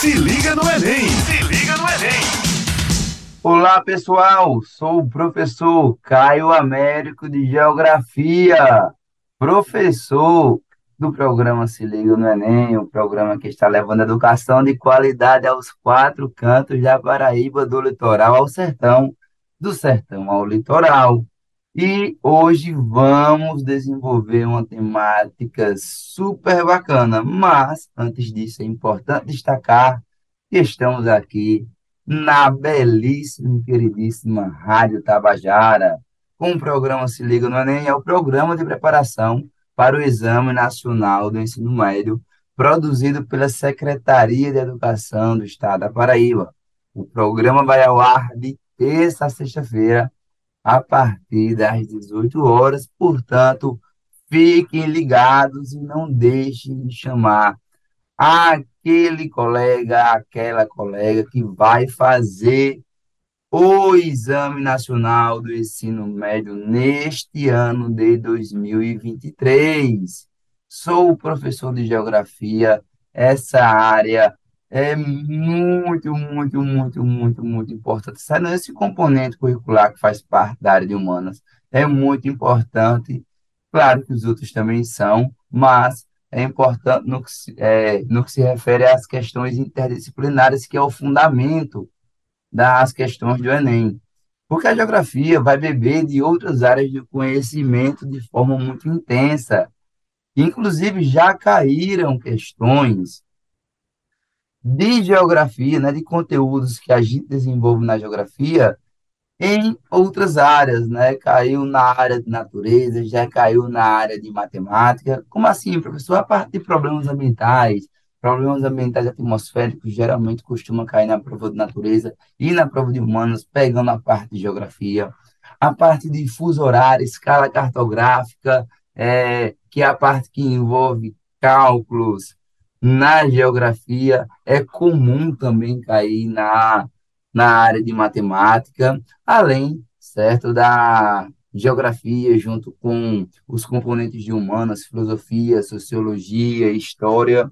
Se liga no Enem! Se liga no Enem! Olá, pessoal! Sou o professor Caio Américo de Geografia, professor do programa Se Liga no Enem, o programa que está levando educação de qualidade aos quatro cantos da Paraíba, do litoral ao sertão, do sertão ao litoral. E hoje vamos desenvolver uma temática super bacana, mas antes disso é importante destacar que estamos aqui na belíssima e queridíssima Rádio Tabajara, com o programa Se Liga no Enem, é o programa de preparação para o Exame Nacional do Ensino Médio, produzido pela Secretaria de Educação do Estado da Paraíba. O programa vai ao ar de terça a sexta-feira, a partir das 18 horas. Portanto, fiquem ligados e não deixem de chamar aquele colega, aquela colega que vai fazer o Exame Nacional do Ensino Médio neste ano de 2023. Sou professor de Geografia, essa área é muito, muito, muito, muito, muito importante. Esse componente curricular que faz parte da área de humanas é muito importante. Claro que os outros também são, mas é importante no que se, é, no que se refere às questões interdisciplinares, que é o fundamento das questões do Enem. Porque a geografia vai beber de outras áreas de conhecimento de forma muito intensa. Inclusive, já caíram questões de geografia, né, de conteúdos que a gente desenvolve na geografia em outras áreas, né? Caiu na área de natureza, já caiu na área de matemática. Como assim, professor? A parte de problemas ambientais, problemas ambientais atmosféricos geralmente costuma cair na prova de natureza e na prova de humanos, pegando a parte de geografia. A parte de fuso horário, escala cartográfica, é, que é a parte que envolve cálculos, na geografia, é comum também cair na, na área de matemática, além, certo, da geografia junto com os componentes de humanas, filosofia, sociologia, história,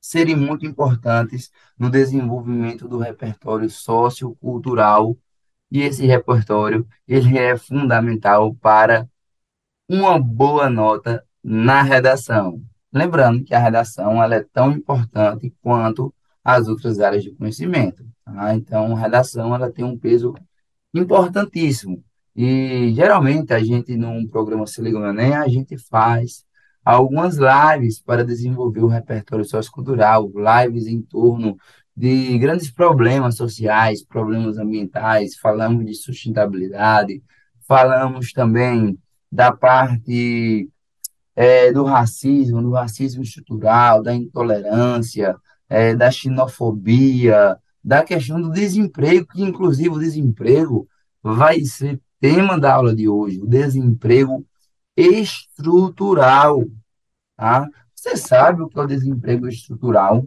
serem muito importantes no desenvolvimento do repertório sociocultural, e esse repertório ele é fundamental para uma boa nota na redação. Lembrando que a redação ela é tão importante quanto as outras áreas de conhecimento. Tá? Então, a redação ela tem um peso importantíssimo. E, geralmente, a gente, num programa Se Liga no Enem, a gente faz algumas lives para desenvolver o repertório sociocultural, lives em torno de grandes problemas sociais, problemas ambientais, falamos de sustentabilidade, falamos também da parte é, do racismo, do racismo estrutural, da intolerância, é, da xenofobia, da questão do desemprego, que inclusive o desemprego vai ser tema da aula de hoje, o desemprego estrutural. Tá? Você sabe o que é o desemprego estrutural?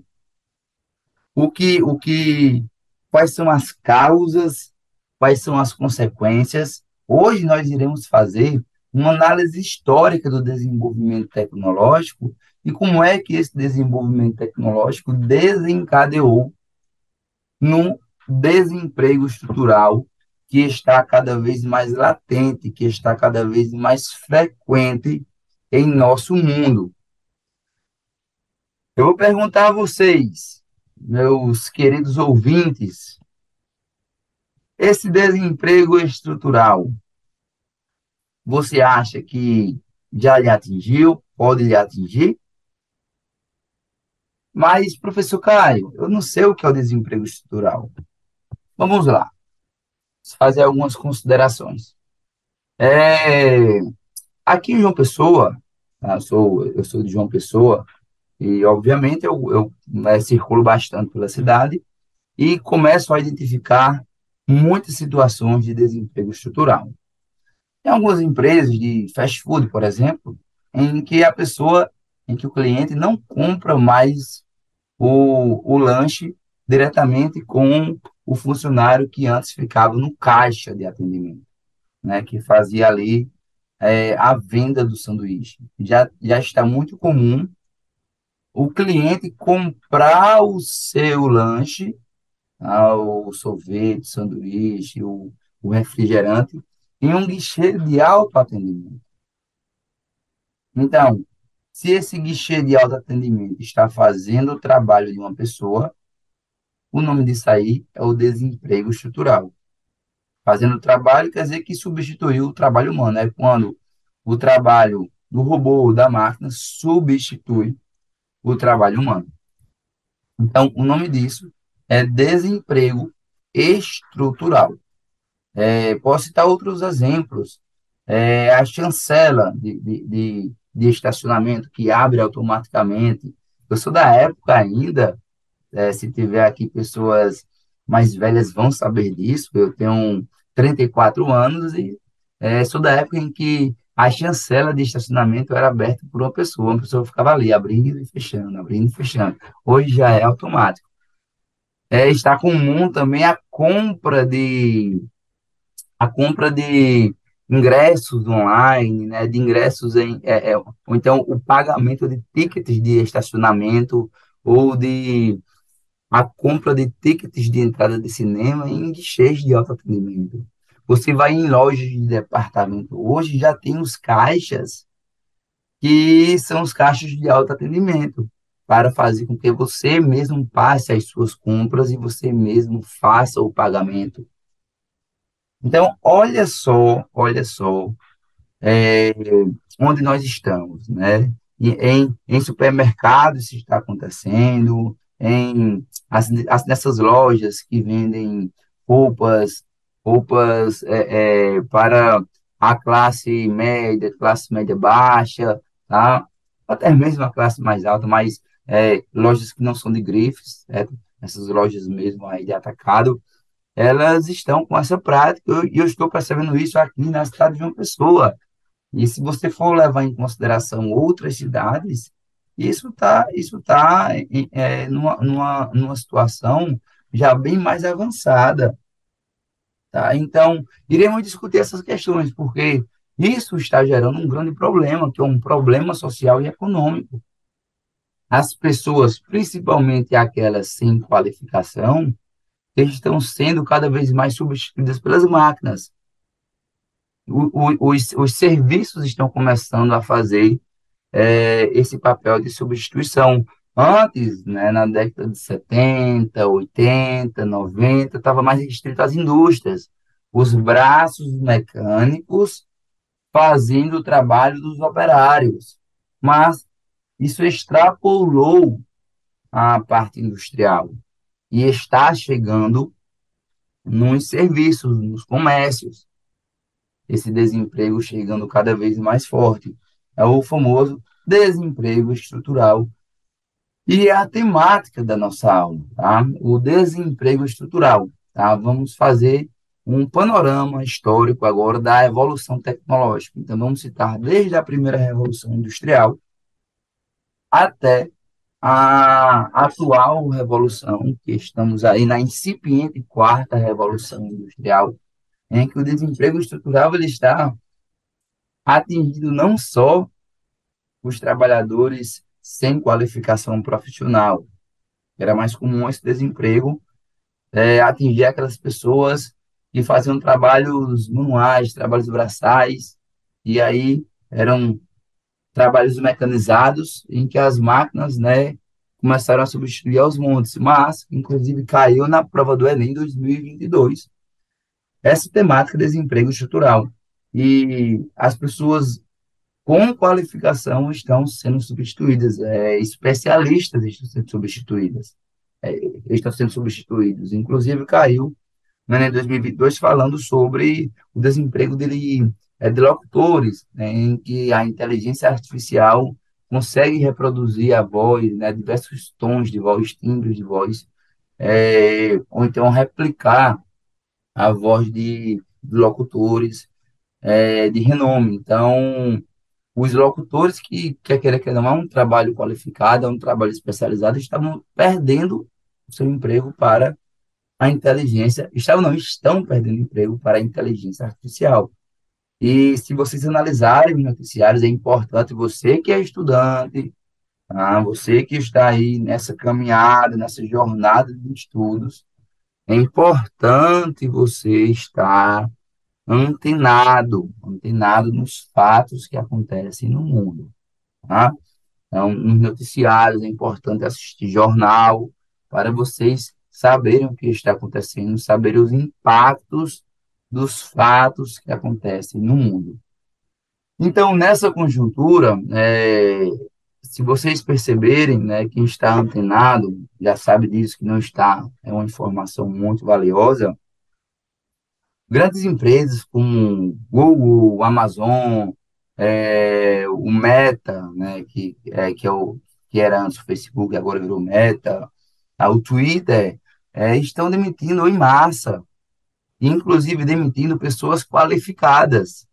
O que, o que, quais são as causas, quais são as consequências? Hoje nós iremos fazer uma análise histórica do desenvolvimento tecnológico e como é que esse desenvolvimento tecnológico desencadeou no desemprego estrutural que está cada vez mais latente, que está cada vez mais frequente em nosso mundo. Eu vou perguntar a vocês, meus queridos ouvintes, esse desemprego estrutural você acha que já lhe atingiu, pode lhe atingir? Mas, professor Caio, eu não sei o que é o desemprego estrutural. Vamos lá. Fazer algumas considerações. É, aqui em João Pessoa, tá? eu, sou, eu sou de João Pessoa, e obviamente eu, eu né, circulo bastante pela cidade e começo a identificar muitas situações de desemprego estrutural. Tem algumas empresas de fast food, por exemplo, em que a pessoa, em que o cliente não compra mais o, o lanche diretamente com o funcionário que antes ficava no caixa de atendimento, né, que fazia ali é, a venda do sanduíche. Já, já está muito comum o cliente comprar o seu lanche, ah, o sorvete, o sanduíche, o, o refrigerante, em um guichê de autoatendimento. Então, se esse guichê de autoatendimento está fazendo o trabalho de uma pessoa, o nome disso aí é o desemprego estrutural. Fazendo o trabalho quer dizer que substituiu o trabalho humano. É quando o trabalho do robô, da máquina, substitui o trabalho humano. Então, o nome disso é desemprego estrutural. É, posso citar outros exemplos. É, a chancela de, de, de, de, estacionamento que abre automaticamente. Eu sou da época ainda, é, se tiver aqui pessoas mais velhas vão saber disso. Eu tenho 34 anos e é, sou da época em que a chancela de estacionamento era aberta por uma pessoa, uma pessoa ficava ali, abrindo e fechando, abrindo e fechando. Hoje já é automático. É, está comum também a compra de a compra de ingressos online, né, de ingressos em, é, é, ou então o pagamento de tickets de estacionamento ou de a compra de tickets de entrada de cinema em guichês de autoatendimento. Você vai em lojas de departamento hoje, já tem os caixas, que são os caixas de autoatendimento, para fazer com que você mesmo passe as suas compras e você mesmo faça o pagamento. Então, olha só, olha só, é, onde nós estamos, né? Em, em supermercados isso está acontecendo, em as, as, nessas lojas que vendem roupas roupas é, é, para a classe média, classe média baixa, tá? até mesmo a classe mais alta, mas é, lojas que não são de grifes, certo? essas lojas mesmo aí de atacado, elas estão com essa prática, e eu, eu, estou percebendo isso aqui na cidade de uma pessoa. E se você for levar em consideração outras cidades, isso está isso tá, é, numa, numa, numa situação já bem mais avançada. Tá? Então, iremos discutir essas questões, porque isso está gerando um grande problema, que é um problema social e econômico. As pessoas, principalmente aquelas sem qualificação, estão sendo cada vez mais substituídas pelas máquinas. O, o, os, os serviços estão começando a fazer é, esse papel de substituição. Antes, né, na década de 70, 80, 90, estava mais restrito às indústrias. Os braços mecânicos fazendo o trabalho dos operários. Mas isso extrapolou a parte industrial e está chegando nos serviços, nos comércios. Esse desemprego chegando cada vez mais forte. É o famoso desemprego estrutural e é a temática da nossa aula, tá? O desemprego estrutural, tá? Vamos fazer um panorama histórico agora da evolução tecnológica. Então, vamos citar desde a primeira revolução industrial até a atual revolução, que estamos aí na incipiente quarta revolução industrial, em que o desemprego estrutural ele está atingindo não só os trabalhadores sem qualificação profissional. Era mais comum esse desemprego é, atingir aquelas pessoas que faziam trabalhos manuais, trabalhos braçais, e aí eram trabalhos mecanizados em que as máquinas, né, começaram a substituir aos montes, mas, inclusive, caiu na prova do Enem 2022. Essa temática desemprego estrutural. E as pessoas com qualificação estão sendo substituídas, é, especialistas estão sendo substituídas, é, estão sendo substituídos. Inclusive, caiu né, em 2022 falando sobre o desemprego dele, é, de locutores, né, em que a inteligência artificial consegue reproduzir a voz, né, diversos tons de voz, timbres de voz, é, ou então replicar a voz de, de locutores é, de renome. Então, os locutores que, quer querer que não, é um trabalho qualificado, é um trabalho especializado, estavam perdendo o seu emprego para a inteligência, estavam não, estão perdendo emprego para a inteligência artificial. E se vocês analisarem os noticiários, é importante você que é estudante, tá? Você que está aí nessa caminhada, nessa jornada de estudos, é importante você estar antenado, antenado nos fatos que acontecem no mundo, tá? Então, nos noticiários é importante assistir jornal para vocês saberem o que está acontecendo, saberem os impactos dos fatos que acontecem no mundo. Então, nessa conjuntura, é, se vocês perceberem, né, quem está antenado já sabe disso, que não está, é uma informação muito valiosa. Grandes empresas como Google, Amazon, é, o Meta, né, que, é, que, é o, que era antes o Facebook, agora virou Meta, tá, o Twitter, é, estão demitindo em massa, inclusive demitindo pessoas qualificadas,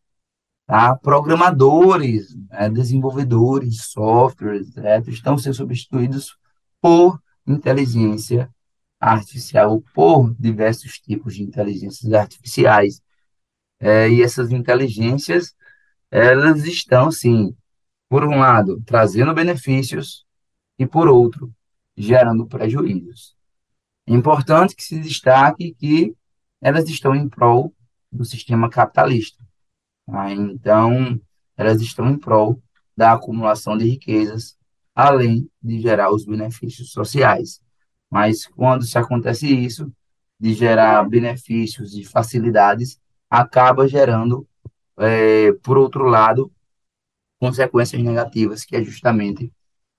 tá? programadores, né, desenvolvedores de softwares, certo? estão sendo substituídos por inteligência artificial, por diversos tipos de inteligências artificiais. É, e essas inteligências, elas estão, sim, por um lado, trazendo benefícios e, por outro, gerando prejuízos. É importante que se destaque que elas estão em prol do sistema capitalista. Tá? Então, elas estão em prol da acumulação de riquezas, além de gerar os benefícios sociais. Mas quando se acontece isso, de gerar benefícios e facilidades, acaba gerando, é, por outro lado, consequências negativas, que é justamente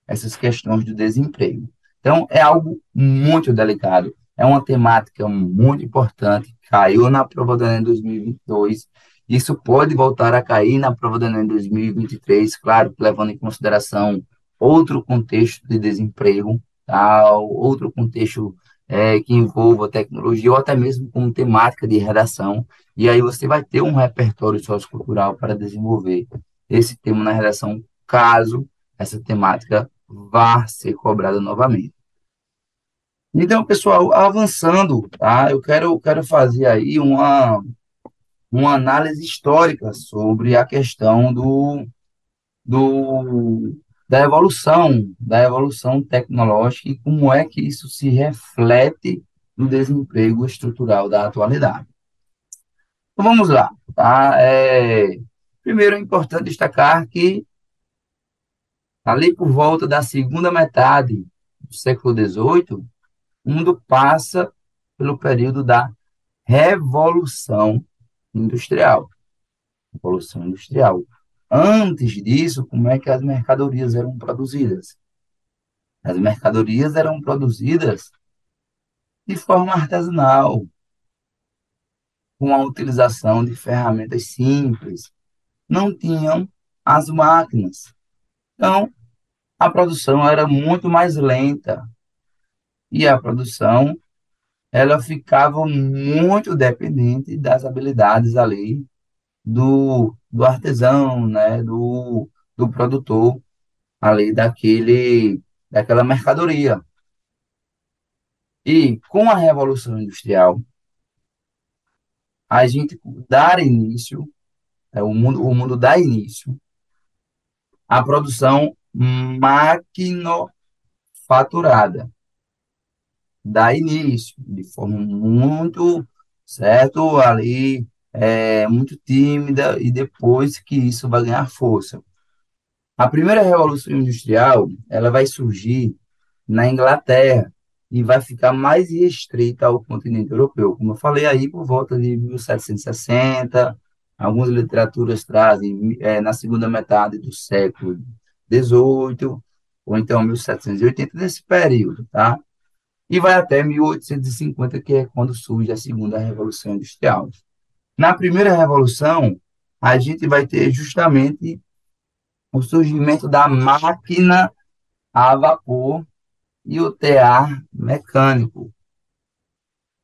essas questões do desemprego. Então, é algo muito delicado, é uma temática muito importante, caiu na prova do Enem 2022, isso pode voltar a cair na prova do Enem 2023, claro, levando em consideração outro contexto de desemprego, tá? outro contexto é, que envolva tecnologia ou até mesmo com temática de redação. E aí você vai ter um repertório sociocultural para desenvolver esse tema na redação, caso essa temática vá ser cobrada novamente. Então, pessoal, avançando, tá? Eu quero, quero fazer aí uma, uma análise histórica sobre a questão do, do da evolução, da evolução tecnológica e como é que isso se reflete no desemprego estrutural da atualidade. Então, vamos lá. Tá? É, primeiro, é importante destacar que, ali por volta da segunda metade do século XVIII, o mundo passa pelo período da Revolução Industrial. Revolução Industrial. Antes disso, como é que as mercadorias eram produzidas? As mercadorias eram produzidas de forma artesanal, com a utilização de ferramentas simples. Não tinham as máquinas. Então, a produção era muito mais lenta. E a produção, ela ficava muito dependente das habilidades ali do, do artesão, né, do, do produtor ali daquele, daquela mercadoria. E com a Revolução Industrial, a gente dar início, é, o, mundo, o mundo dá início à produção maquinofaturada. Dá início de forma muito, certo, ali é, muito tímida e depois que isso vai ganhar força. A primeira revolução industrial, ela vai surgir na Inglaterra e vai ficar mais restrita ao continente europeu. Como eu falei aí, por volta de 1760, algumas literaturas trazem é, na segunda metade do século XVIII, ou então 1780, nesse período, tá? E vai até 1850, que é quando surge a segunda revolução industrial. Na primeira revolução, a gente vai ter justamente o surgimento da máquina a vapor e o tear mecânico.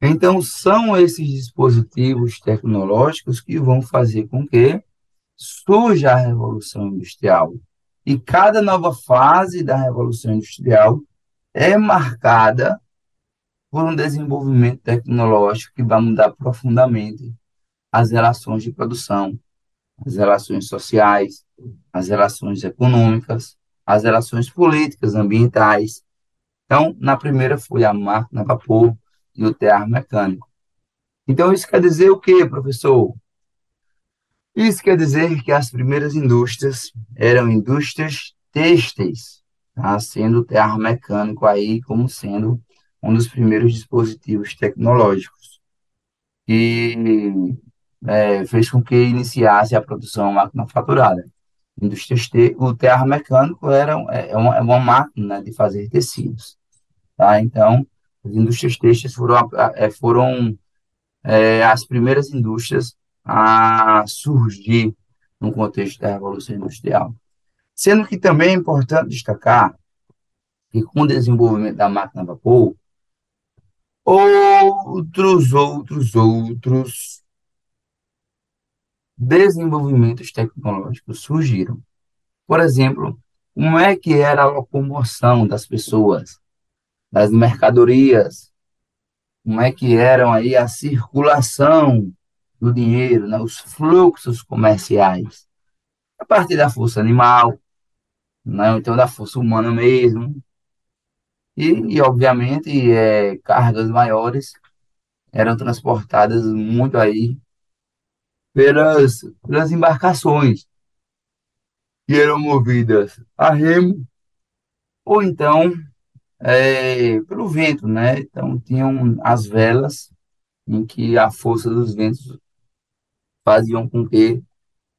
Então, são esses dispositivos tecnológicos que vão fazer com que surja a Revolução Industrial. E cada nova fase da Revolução Industrial é marcada por um desenvolvimento tecnológico que vai mudar profundamente as relações de produção, as relações sociais, as relações econômicas, as relações políticas, ambientais. Então, na primeira foi a máquina a vapor e o tear mecânico. Então, isso quer dizer o quê, professor? Isso quer dizer que as primeiras indústrias eram indústrias têxteis, tá? sendo o tear mecânico aí como sendo um dos primeiros dispositivos tecnológicos que é, fez com que iniciasse a produção maquinofaturada. Indústrias te... O tear mecânico era é uma, é uma máquina de fazer tecidos. Tá? Então, as indústrias têxteis foram, é, foram é, as primeiras indústrias a surgir no contexto da Revolução Industrial. Sendo que também é importante destacar que com o desenvolvimento da máquina a vapor, outros, outros, outros desenvolvimentos tecnológicos surgiram. Por exemplo, como é que era a locomoção das pessoas, das mercadorias, como é que eram aí a circulação do dinheiro, né, os fluxos comerciais, a partir da força animal, né, então da força humana mesmo, e, e obviamente é, cargas maiores eram transportadas muito aí pelas, pelas embarcações que eram movidas a remo ou então é, pelo vento, né? Então tinham as velas em que a força dos ventos faziam com que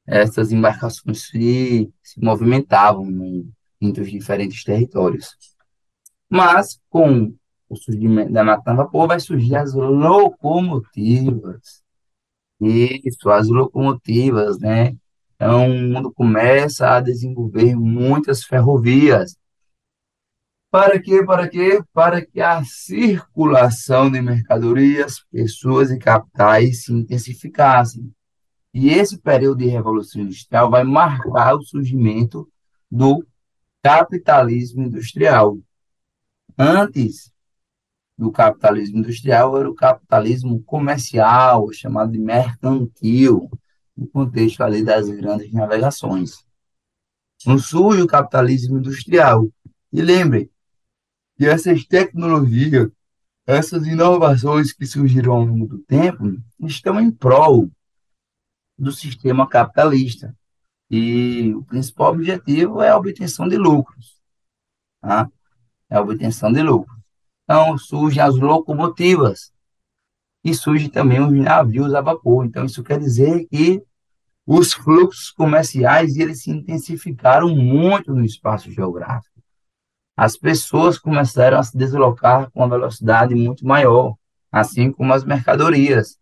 essas embarcações se, se movimentavam em, entre os diferentes territórios. Mas, com o surgimento da máquina a vapor, vai surgir as locomotivas. Isso, as locomotivas, né? Então, o mundo começa a desenvolver muitas ferrovias. Para quê? Para quê? Para que a circulação de mercadorias, pessoas e capitais se intensificassem. E esse período de revolução industrial vai marcar o surgimento do capitalismo industrial. Antes do capitalismo industrial, era o capitalismo comercial, chamado de mercantil, no contexto ali das grandes navegações. Não surge o capitalismo industrial. E lembre que essas tecnologias, essas inovações que surgiram ao longo do tempo, estão em prol do sistema capitalista. E o principal objetivo é a obtenção de lucros. Tá? É a obtenção de lucros. Então, surgem as locomotivas e surgem também os navios a vapor. Então, isso quer dizer que os fluxos comerciais eles se intensificaram muito no espaço geográfico. As pessoas começaram a se deslocar com uma velocidade muito maior, assim como as mercadorias.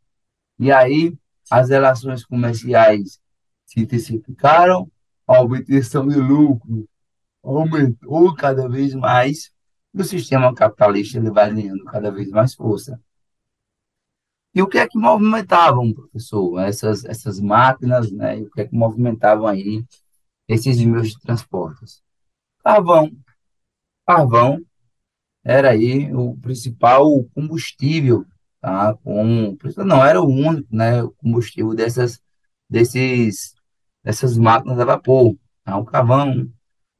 E aí, as relações comerciais se intensificaram, a obtenção de lucro aumentou cada vez mais, e o sistema capitalista ele vai ganhando cada vez mais força. E o que é que movimentavam, professor? Essas, essas máquinas, né? E o que é que movimentavam aí esses meios de transportes? Carvão. Carvão era aí o principal combustível tá? Com, não era o único, né, combustível dessas, desses, dessas máquinas a vapor. Tá? O carvão,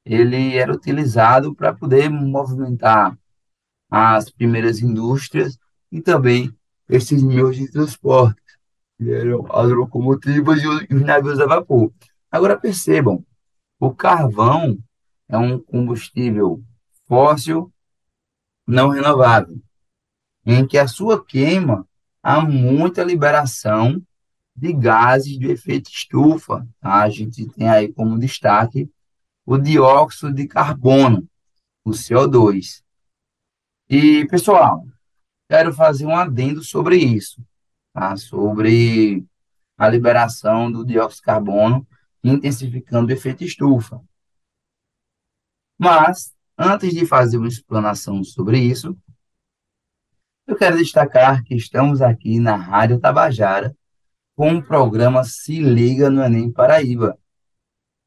ele era utilizado para poder movimentar as primeiras indústrias e também esses meios de transporte, que eram as locomotivas e os, os navios a vapor. Agora percebam, o carvão é um combustível fóssil não renovável em que a sua queima há muita liberação de gases de efeito estufa. A gente tem aí como destaque o dióxido de carbono, o CO2. E, pessoal, quero fazer um adendo sobre isso, tá? sobre a liberação do dióxido de carbono intensificando o efeito estufa. Mas, antes de fazer uma explanação sobre isso, eu quero destacar que estamos aqui na Rádio Tabajara com o programa Se Liga no Enem Paraíba,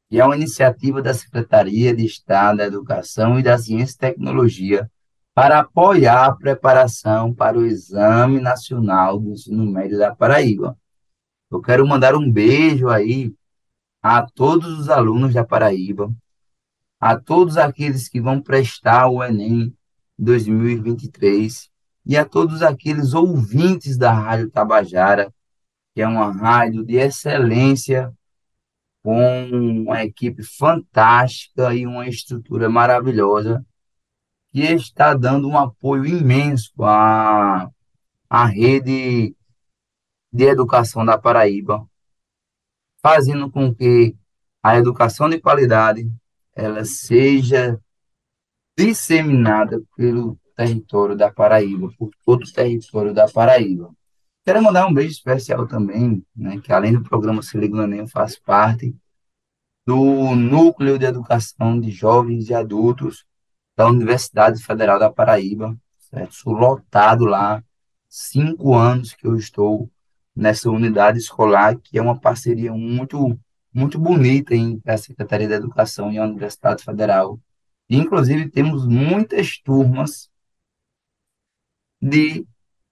que é uma iniciativa da Secretaria de Estado da Educação e da Ciência e Tecnologia para apoiar a preparação para o Exame Nacional do Ensino Médio da Paraíba. Eu quero mandar um beijo aí a todos os alunos da Paraíba, a todos aqueles que vão prestar o Enem 2023 e a todos aqueles ouvintes da Rádio Tabajara, que é uma rádio de excelência, com uma equipe fantástica e uma estrutura maravilhosa, que está dando um apoio imenso à, à rede de educação da Paraíba, fazendo com que a educação de qualidade ela seja disseminada pelo território da Paraíba, por todo o território da Paraíba. Quero mandar um beijo especial também, né, que além do programa Se Liga no Enem, faz parte do Núcleo de Educação de Jovens e Adultos da Universidade Federal da Paraíba, certo? Sou lotado lá, cinco anos que eu estou nessa unidade escolar, que é uma parceria muito, muito bonita entre a Secretaria da Educação e a Universidade Federal. Inclusive, temos muitas turmas de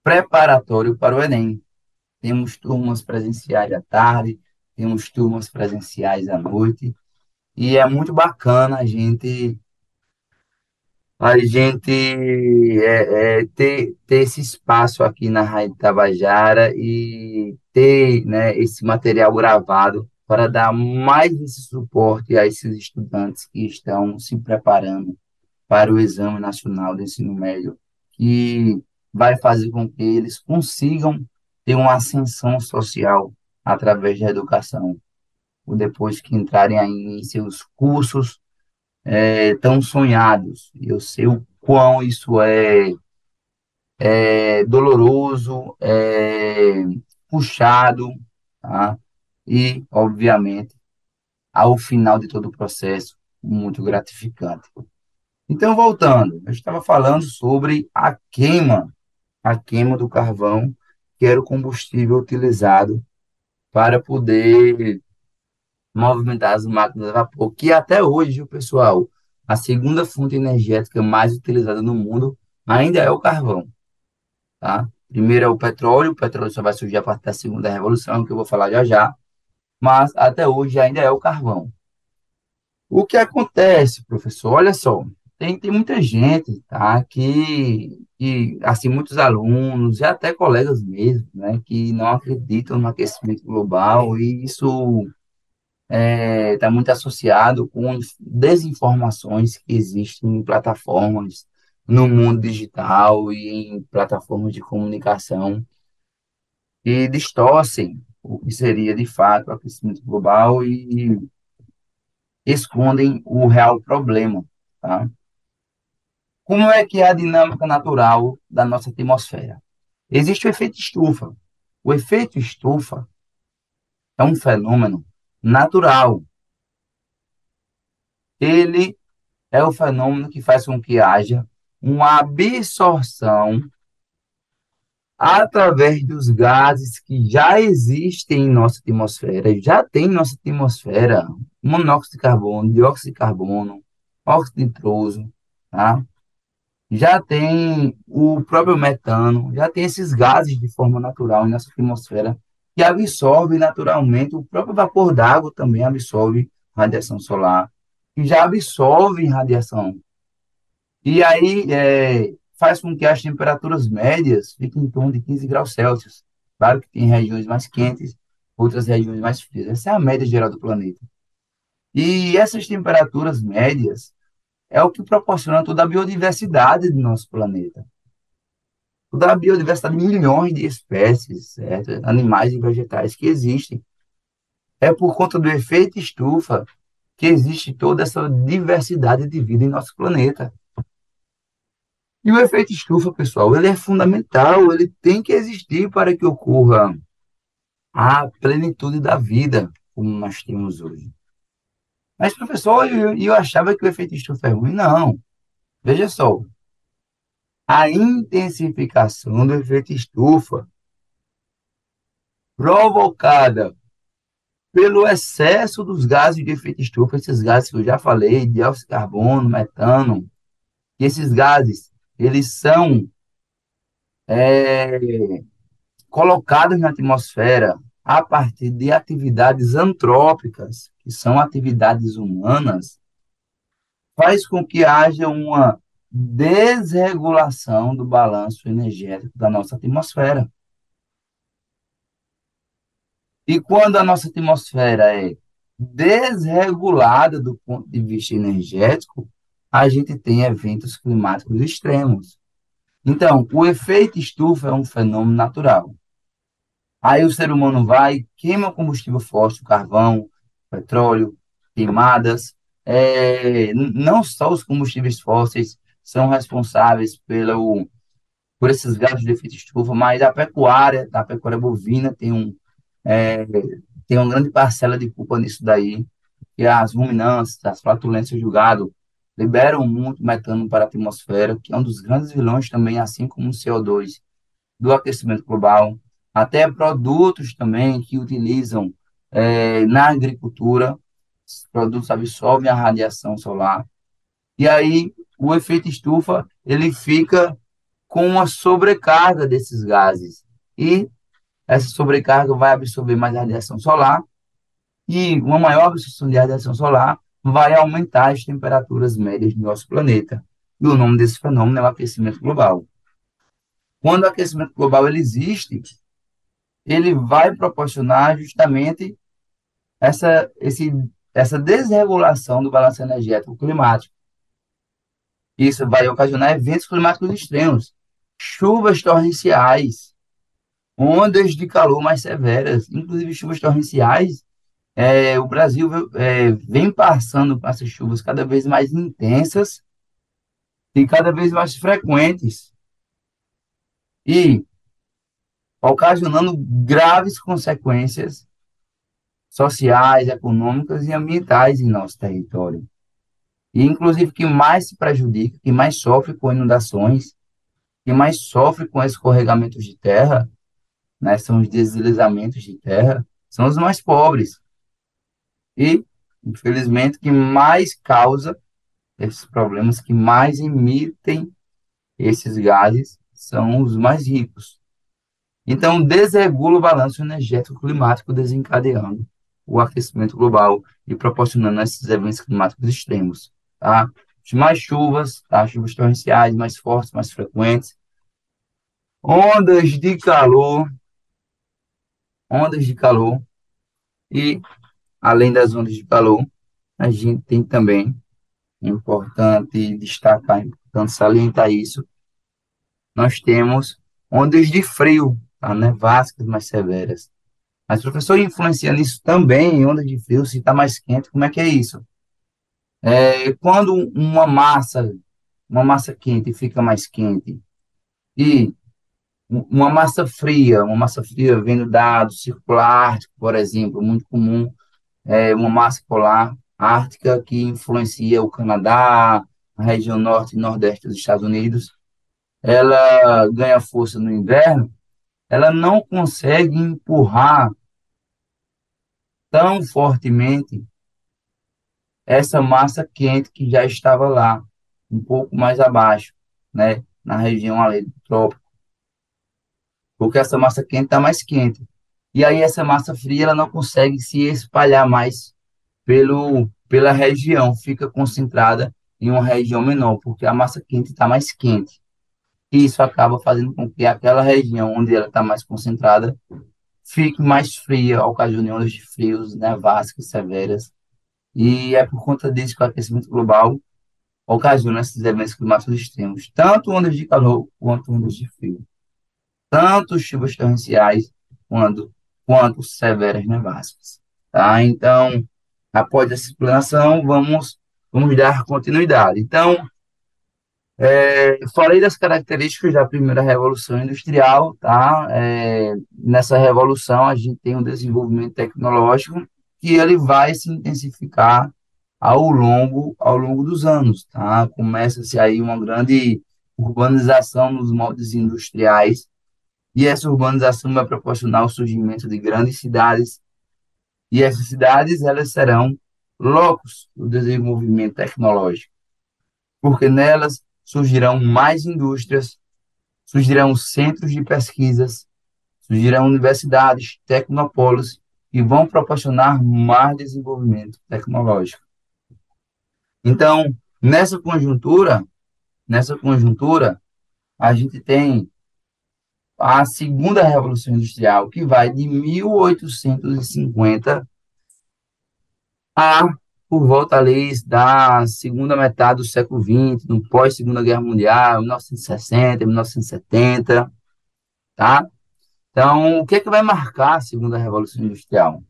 preparatório para o Enem. Temos turmas presenciais à tarde, temos turmas presenciais à noite, e é muito bacana a gente a gente é, é, ter, ter esse espaço aqui na Rádio Tabajara e ter né, esse material gravado para dar mais esse suporte a esses estudantes que estão se preparando para o Exame Nacional do Ensino Médio, que vai fazer com que eles consigam ter uma ascensão social através da educação, depois que entrarem aí em seus cursos é, tão sonhados. Eu sei o quão isso é, é doloroso, é puxado, tá? E, obviamente, ao final de todo o processo, muito gratificante. Então, voltando, eu estava falando sobre a queima, a queima do carvão, que era o combustível utilizado para poder movimentar as máquinas a vapor, que até hoje, o pessoal, a segunda fonte energética mais utilizada no mundo ainda é o carvão, tá? Primeiro é o petróleo, o petróleo só vai surgir a partir da segunda revolução, que eu vou falar já já, mas até hoje ainda é o carvão. O que acontece, professor? Olha só, tem, tem muita gente, tá, que, que, assim, muitos alunos e até colegas mesmo, né, que não acreditam no aquecimento global e isso está é, tá muito associado com desinformações que existem em plataformas no mundo digital e em plataformas de comunicação e distorcem o que seria de fato o aquecimento global e escondem o real problema, tá? Como é que é a dinâmica natural da nossa atmosfera? Existe o efeito estufa. O efeito estufa é um fenômeno natural. Ele é o fenômeno que faz com que haja uma absorção através dos gases que já existem em nossa atmosfera, já tem em nossa atmosfera monóxido de carbono, dióxido de carbono, óxido nitroso, tá? Já tem o próprio metano, já tem esses gases de forma natural em nossa atmosfera que absorve naturalmente, o próprio vapor d'água também absorve radiação solar, que já absorve radiação. E aí é, faz com que as temperaturas médias fiquem em torno de 15 graus Celsius. Claro que tem regiões mais quentes, outras regiões mais frias. Essa é a média geral do planeta. E essas temperaturas médias é o que proporciona toda a biodiversidade do nosso planeta toda a biodiversidade de milhões de espécies, certo? animais e vegetais que existem. É por conta do efeito estufa que existe toda essa diversidade de vida em nosso planeta. E o efeito estufa, pessoal, ele é fundamental, ele tem que existir para que ocorra a plenitude da vida como nós temos hoje. Mas, professor, eu, eu achava que o efeito estufa é ruim. Não. Veja só, a intensificação do efeito estufa provocada pelo excesso dos gases de efeito estufa, esses gases que eu já falei, dióxido de carbono, metano, e esses gases, eles são é, colocados na atmosfera a partir de atividades antrópicas, que são atividades humanas, faz com que haja uma desregulação do balanço energético da nossa atmosfera. E quando a nossa atmosfera é desregulada do ponto de vista energético, a gente tem eventos climáticos extremos. Então, o efeito estufa é um fenômeno natural. Aí o ser humano vai, queima combustível fóssil, carvão, petróleo, queimadas. É, não só os combustíveis fósseis são responsáveis pelo, por esses gases de efeito estufa, mas a pecuária, a pecuária bovina tem um, é, tem uma grande parcela de culpa nisso daí, que as ruminantes, as flatulências do gado liberam muito metano para a atmosfera, que é um dos grandes vilões também, assim como o CO2 do aquecimento global até produtos também que utilizam é, na agricultura, os produtos absorvem a radiação solar. E aí o efeito estufa ele fica com uma sobrecarga desses gases. E essa sobrecarga vai absorver mais radiação solar, e uma maior absorção de radiação solar vai aumentar as temperaturas médias do nosso planeta. E o nome desse fenômeno é o aquecimento global. Quando o aquecimento global ele existe, ele vai proporcionar justamente essa, esse, essa desregulação do balanço energético climático. Isso vai ocasionar eventos climáticos extremos, chuvas torrenciais, ondas de calor mais severas, inclusive chuvas torrenciais. É, o Brasil é, vem passando por essas chuvas cada vez mais intensas e cada vez mais frequentes. E ocasionando graves consequências sociais, econômicas e ambientais em nosso território. E, inclusive, que mais se prejudica, que mais sofre com inundações, que mais sofre com escorregamentos de terra, né, são os deslizamentos de terra, são os mais pobres. E, infelizmente, que mais causa esses problemas, que mais emitem esses gases, são os mais ricos. Então, desregula o balanço energético climático, desencadeando o aquecimento global e proporcionando esses eventos climáticos extremos, tá? Mais chuvas, tá? Chuvas torrenciais mais fortes, mais frequentes. Ondas de calor, ondas de calor e além das ondas de calor, a gente tem também importante destacar, importante salientar isso. Nós temos ondas de frio, a nevascas mais severas. Mas, professor, influencia nisso também, em onda de frio, se está mais quente, como é que é isso? É, quando uma massa, uma massa quente fica mais quente, e uma massa fria, uma massa fria vindo da, do Círculo Ártico, por exemplo, muito comum, é uma massa polar ártica que influencia o Canadá, a região norte e nordeste dos Estados Unidos, ela ganha força no inverno, ela não consegue empurrar tão fortemente essa massa quente que já estava lá, um pouco mais abaixo, né, na região ali do trópico. Porque essa massa quente está mais quente. E aí essa massa fria ela não consegue se espalhar mais pelo, pela região, fica concentrada em uma região menor, porque a massa quente está mais quente. E isso acaba fazendo com que aquela região onde ela está mais concentrada fique mais fria, ocasionando ondas de frios, nevascas severas. E é por conta disso que o aquecimento global ocasiona esses eventos climáticos extremos, tanto ondas de calor quanto ondas de frio. Tanto chuvas torrenciais quanto, quanto severas nevascas. Tá? Então, após essa explanação, vamos, vamos dar continuidade. Então, é, falei das características da primeira revolução industrial, tá? É, nessa revolução a gente tem um desenvolvimento tecnológico que ele vai se intensificar ao longo ao longo dos anos, tá? Começa-se aí uma grande urbanização nos moldes industriais e essa urbanização vai proporcionar o surgimento de grandes cidades e essas cidades elas serão locos do desenvolvimento tecnológico, porque nelas surgirão mais indústrias, surgirão centros de pesquisas, surgirão universidades, tecnopolos e vão proporcionar mais desenvolvimento tecnológico. Então, Nessa conjuntura, nessa conjuntura, a gente tem a segunda revolução industrial, que vai de 1850 a por volta ali da segunda metade do século XX, no pós-segunda guerra mundial, 1960, 1970, tá? Então, o que é que vai marcar a segunda revolução industrial?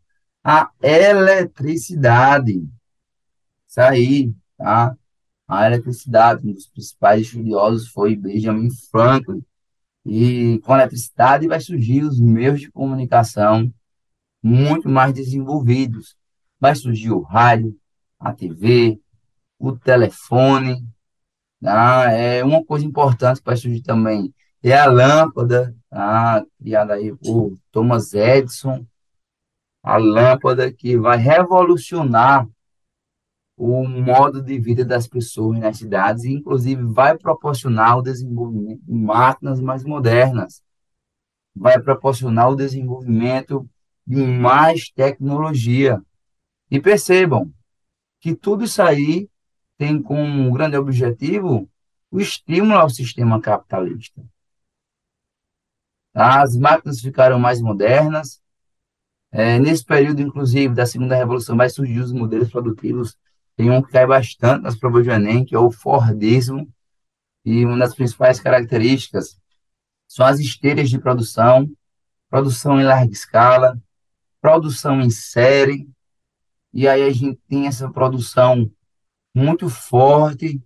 A eletricidade. Isso aí, tá? A eletricidade, um dos principais estudiosos foi Benjamin Franklin. E com a eletricidade vai surgir os meios de comunicação muito mais desenvolvidos. Vai surgir o rádio, a TV, o telefone. Tá? É uma coisa importante vai surgir também é a lâmpada, tá? criada aí por Thomas Edison, a lâmpada que vai revolucionar o modo de vida das pessoas nas cidades e, inclusive, vai proporcionar o desenvolvimento de máquinas mais modernas, vai proporcionar o desenvolvimento de mais tecnologia. E percebam, que tudo isso aí tem como grande objetivo o estímulo ao sistema capitalista. As máquinas ficaram mais modernas. É, nesse período, inclusive, da segunda revolução, vai surgir os modelos produtivos. Tem um que cai bastante nas provas do Enem, que é o Fordismo. E uma das principais características são as esteiras de produção, produção em larga escala, produção em série, e aí a gente tem essa produção muito forte,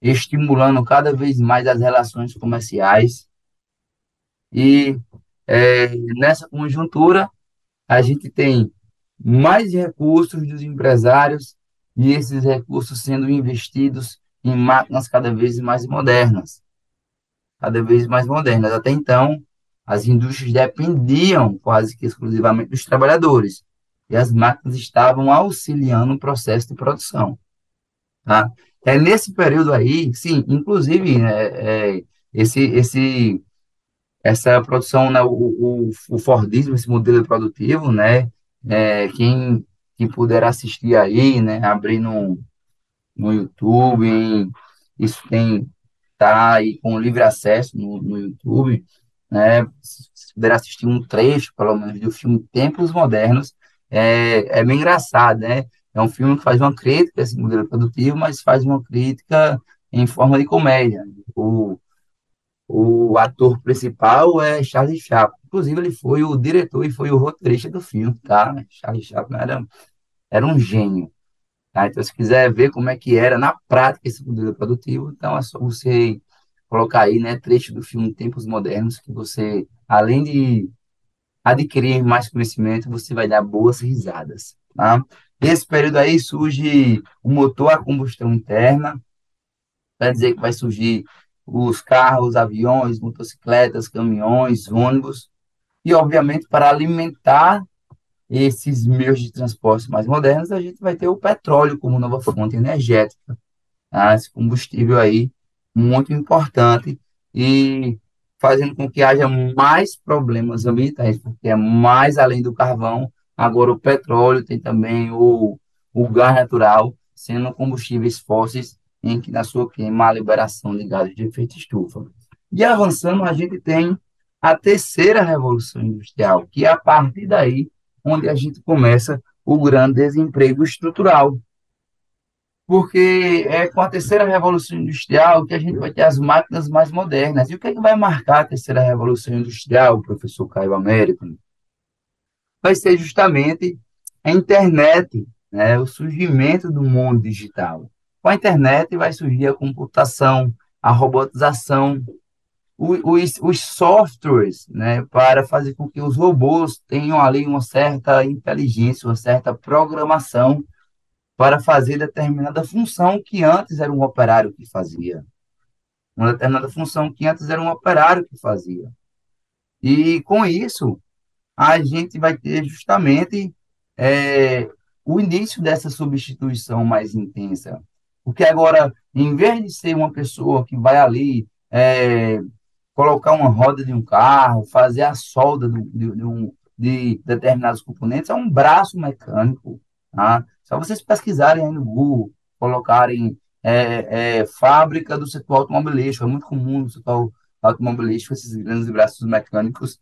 estimulando cada vez mais as relações comerciais. E é, nessa conjuntura, a gente tem mais recursos dos empresários e esses recursos sendo investidos em máquinas cada vez mais modernas. Cada vez mais modernas. Até então, as indústrias dependiam quase que exclusivamente dos trabalhadores e as máquinas estavam auxiliando o processo de produção. Tá? É nesse período aí, sim, inclusive, é, é, esse, esse, essa produção, né, o, o, o Fordismo, esse modelo produtivo, né, é, quem, quem puder assistir aí, né, abrir no, no YouTube, isso tem, tá aí com livre acesso no, no YouTube, né, se puder assistir um trecho, pelo menos, do filme Tempos Modernos, é, é bem engraçado, né? É um filme que faz uma crítica a esse modelo produtivo, mas faz uma crítica em forma de comédia. O, o ator principal é Charlie Chaplin. Inclusive, ele foi o diretor e foi o roteirista do filme, tá? Charlie Chaplin era, era um gênio. Tá? Então, se quiser ver como é que era na prática esse modelo produtivo, então é só você colocar aí, né, trecho do filme Tempos Modernos, que você, além de adquirir mais conhecimento, você vai dar boas risadas. Tá? Nesse período aí surge o motor a combustão interna, quer dizer que vai surgir os carros, aviões, motocicletas, caminhões, ônibus, e obviamente para alimentar esses meios de transporte mais modernos, a gente vai ter o petróleo como nova fonte energética, tá? esse combustível aí muito importante e fazendo com que haja mais problemas ambientais, porque é mais além do carvão. Agora, o petróleo tem também o, o gás natural, sendo combustíveis fósseis, em que na sua queima a liberação de gases de efeito estufa. E avançando, a gente tem a terceira revolução industrial, que é a partir daí onde a gente começa o grande desemprego estrutural, porque é com a terceira revolução industrial que a gente vai ter as máquinas mais modernas. E o que, é que vai marcar a terceira revolução industrial, professor Caio Américo? Vai ser justamente a internet, né? o surgimento do mundo digital. Com a internet vai surgir a computação, a robotização, os, os softwares né, para fazer com que os robôs tenham ali uma certa inteligência, uma certa programação para fazer determinada função que antes era um operário que fazia. Uma determinada função que antes era um operário que fazia. E com isso, a gente vai ter justamente é, o início dessa substituição mais intensa. Porque agora, em vez de ser uma pessoa que vai ali é, colocar uma roda de um carro, fazer a solda de, de, de, um, de determinados componentes, é um braço mecânico. Tá? Só vocês pesquisarem aí no Google, colocarem é, é, fábrica do setor automobilístico, é muito comum no setor automobilístico esses grandes braços mecânicos,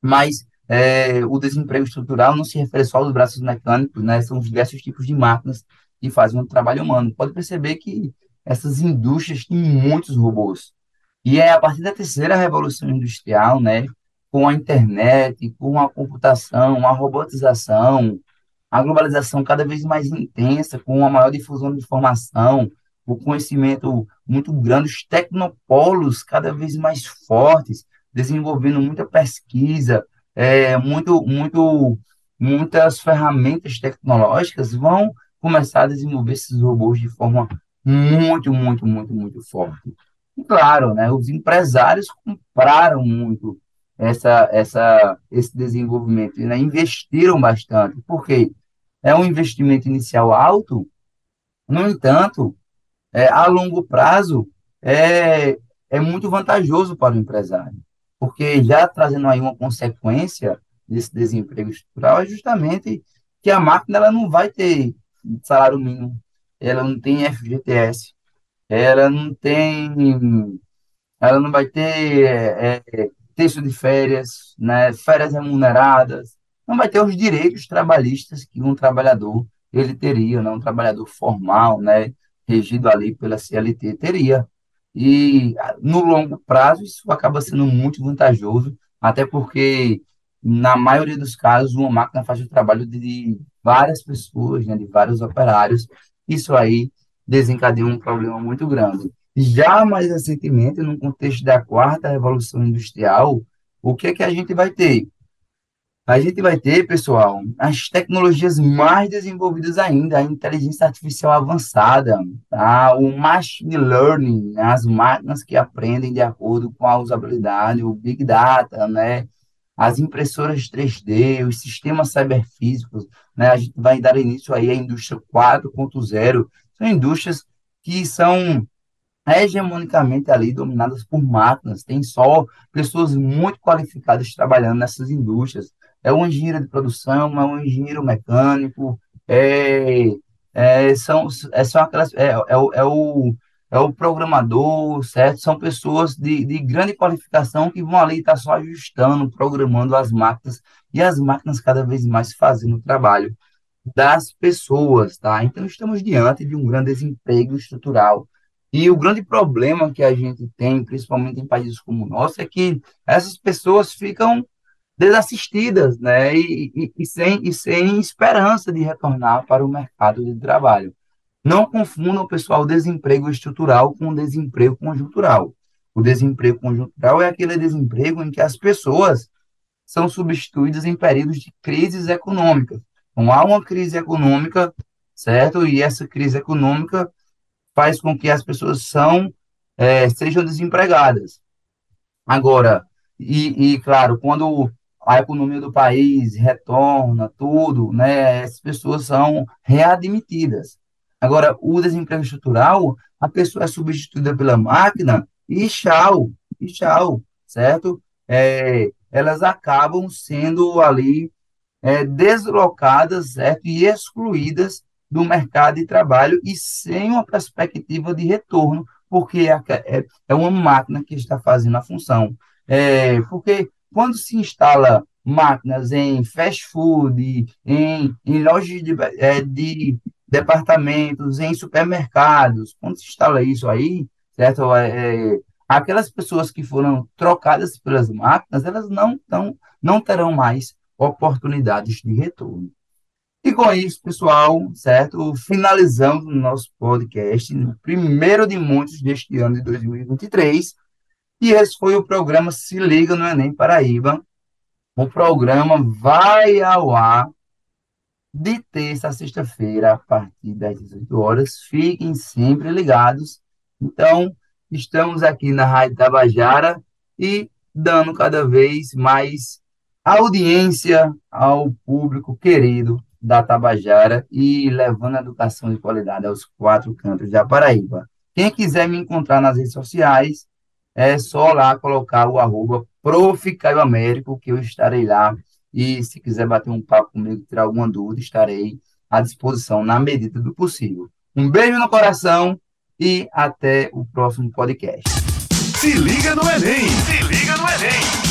mas é, o desemprego estrutural não se refere só aos braços mecânicos, né? São os diversos tipos de máquinas que fazem o trabalho humano. Pode perceber que essas indústrias têm muitos robôs. E é a partir da terceira revolução industrial, né, com a internet, com a computação, a robotização, a globalização cada vez mais intensa, com a maior difusão de informação, o conhecimento muito grande, os tecnopolos cada vez mais fortes, desenvolvendo muita pesquisa, é, muito, muito, muitas ferramentas tecnológicas vão começar a desenvolver esses robôs de forma muito, muito, muito, muito forte. E claro, né, os empresários compraram muito essa, essa, esse desenvolvimento, né, investiram bastante, porque é um investimento inicial alto, no entanto, é, a longo prazo é, é muito vantajoso para o empresário, porque já trazendo aí uma consequência desse desemprego estrutural é justamente que a máquina ela não vai ter salário mínimo, ela não tem FGTS, ela não tem, ela não vai ter é, é, texto de férias, né, férias remuneradas, não vai ter os direitos trabalhistas que um trabalhador ele teria, né, um trabalhador formal, né, regido ali pela CLT teria. E no longo prazo isso acaba sendo muito vantajoso, até porque na maioria dos casos uma máquina faz o trabalho de várias pessoas, né, de vários operários. Isso aí desencadeou um problema muito grande. Já mais recentemente, no contexto da quarta revolução industrial, o que é que a gente vai ter? A gente vai ter, pessoal, as tecnologias mais desenvolvidas ainda, a inteligência artificial avançada, tá? o machine learning, né? as máquinas que aprendem de acordo com a usabilidade, o big data, né? as impressoras 3D, os sistemas cyberfísicos, né? a gente vai dar início aí à indústria 4.0, são indústrias que são hegemonicamente ali dominadas por máquinas, tem só pessoas muito qualificadas trabalhando nessas indústrias. É um engenheiro de produção, é um engenheiro mecânico, é, é, são, é, são aquelas, é, é, o, é, o, é o programador, certo? São pessoas de, de grande qualificação que vão ali estar só ajustando, programando as máquinas, e as máquinas cada vez mais fazendo o trabalho das pessoas, tá? Então, estamos diante de um grande desemprego estrutural. E o grande problema que a gente tem, principalmente em países como o nosso, é que essas pessoas ficam desassistidas, né? E, e, e, sem, e sem esperança de retornar para o mercado de trabalho. Não confundam, pessoal, o desemprego estrutural com o desemprego conjuntural. O desemprego conjuntural é aquele desemprego em que as pessoas são substituídas em períodos de crises econômicas. Então, há uma crise econômica, certo? E essa crise econômica faz com que as pessoas são, é, sejam desempregadas. Agora, e, e, claro, quando a economia do país retorna, tudo, né, essas pessoas são readmitidas. Agora, o desemprego estrutural, a pessoa é substituída pela máquina e tchau, e tchau, certo? É, elas acabam sendo ali é, deslocadas certo? e excluídas do mercado de trabalho e sem uma perspectiva de retorno, porque é, é, uma máquina que está fazendo a função. É, porque quando se instala máquinas em fast food, em, em lojas de, é, de departamentos, em supermercados, quando se instala isso aí, certo? É, é aquelas pessoas que foram trocadas pelas máquinas, elas não, tão, não terão mais oportunidades de retorno. E com isso, pessoal, certo? Finalizamos o nosso podcast, no primeiro de muitos deste ano de 2023. E esse foi o programa Se Liga no Enem Paraíba. O programa vai ao ar de terça a sexta-feira, a partir das 18 horas. Fiquem sempre ligados. Então, estamos aqui na Rádio Tabajara e dando cada vez mais audiência ao público querido da Tabajara e levando a educação de qualidade aos quatro cantos da Paraíba. Quem quiser me encontrar nas redes sociais, é só lá colocar o arroba Prof. Caio Américo, que eu estarei lá. E se quiser bater um papo comigo, tirar alguma dúvida, estarei à disposição na medida do possível. Um beijo no coração e até o próximo podcast. Se liga no Enem! Se liga no Enem!